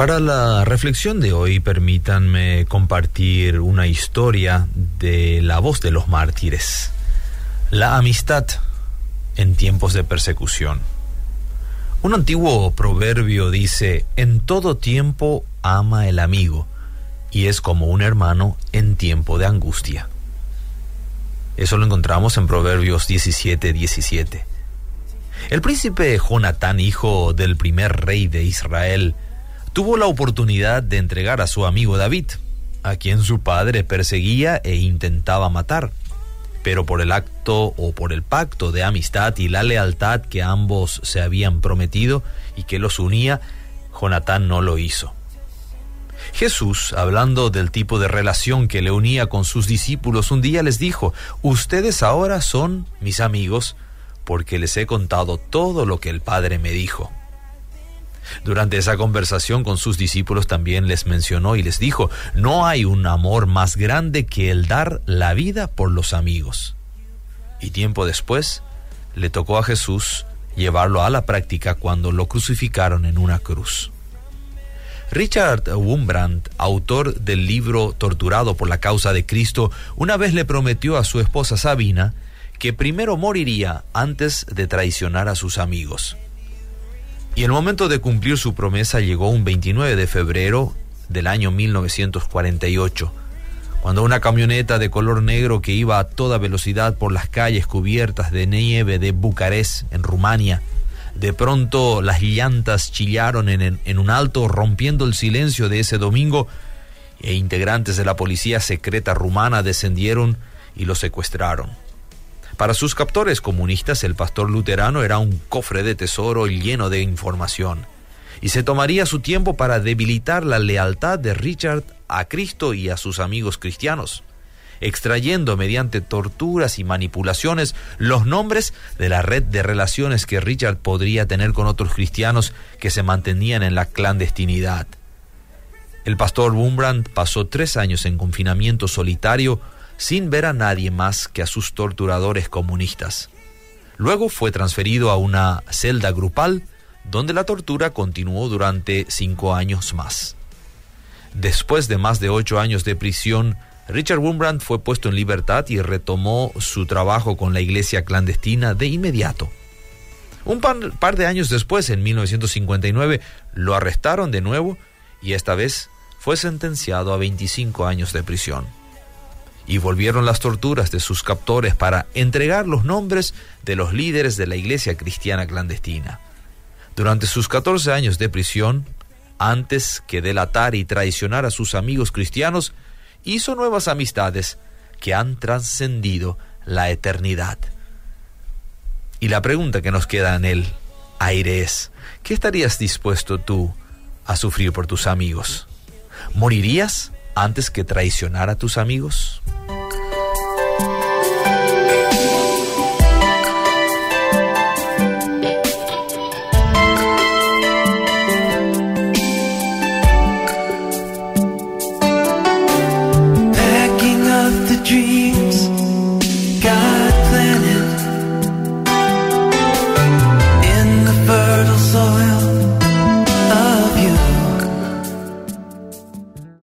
Para la reflexión de hoy, permítanme compartir una historia de la voz de los mártires. La amistad en tiempos de persecución. Un antiguo proverbio dice, en todo tiempo ama el amigo, y es como un hermano en tiempo de angustia. Eso lo encontramos en Proverbios 17, 17. El príncipe Jonatán, hijo del primer rey de Israel, tuvo la oportunidad de entregar a su amigo David, a quien su padre perseguía e intentaba matar. Pero por el acto o por el pacto de amistad y la lealtad que ambos se habían prometido y que los unía, Jonatán no lo hizo. Jesús, hablando del tipo de relación que le unía con sus discípulos, un día les dijo, ustedes ahora son mis amigos porque les he contado todo lo que el Padre me dijo. Durante esa conversación con sus discípulos también les mencionó y les dijo, no hay un amor más grande que el dar la vida por los amigos. Y tiempo después le tocó a Jesús llevarlo a la práctica cuando lo crucificaron en una cruz. Richard Wurmbrand, autor del libro Torturado por la causa de Cristo, una vez le prometió a su esposa Sabina que primero moriría antes de traicionar a sus amigos. Y el momento de cumplir su promesa llegó un 29 de febrero del año 1948, cuando una camioneta de color negro que iba a toda velocidad por las calles cubiertas de nieve de Bucarest, en Rumania, de pronto las llantas chillaron en, en, un alto, rompiendo el silencio de ese domingo, e integrantes de la policía secreta rumana descendieron y lo secuestraron. Para sus captores comunistas, el pastor luterano era un cofre de tesoro lleno de información, y se tomaría su tiempo para debilitar la lealtad de Richard a Cristo y a sus amigos cristianos, extrayendo mediante torturas y manipulaciones los nombres de la red de relaciones que Richard podría tener con otros cristianos que se mantenían en la clandestinidad. El pastor Wumbrand pasó tres años en confinamiento solitario sin ver a nadie más que a sus torturadores comunistas. Luego fue transferido a una celda grupal donde la tortura continuó durante cinco años más. Después de más de ocho años de prisión, Richard Wurmbrand fue puesto en libertad y retomó su trabajo con la iglesia clandestina de inmediato. Un par, de años después, en 1959, lo arrestaron de nuevo y esta vez fue sentenciado a 25 años de prisión y volvieron las torturas de sus captores para entregar los nombres de los líderes de la iglesia cristiana clandestina. Durante sus 14 años de prisión, antes que delatar y traicionar a sus amigos cristianos, hizo nuevas amistades que han trascendido la eternidad. Y la pregunta que nos queda en el aire es, ¿qué estarías dispuesto tú a sufrir por tus amigos? ¿Morirías antes que traicionar a tus amigos?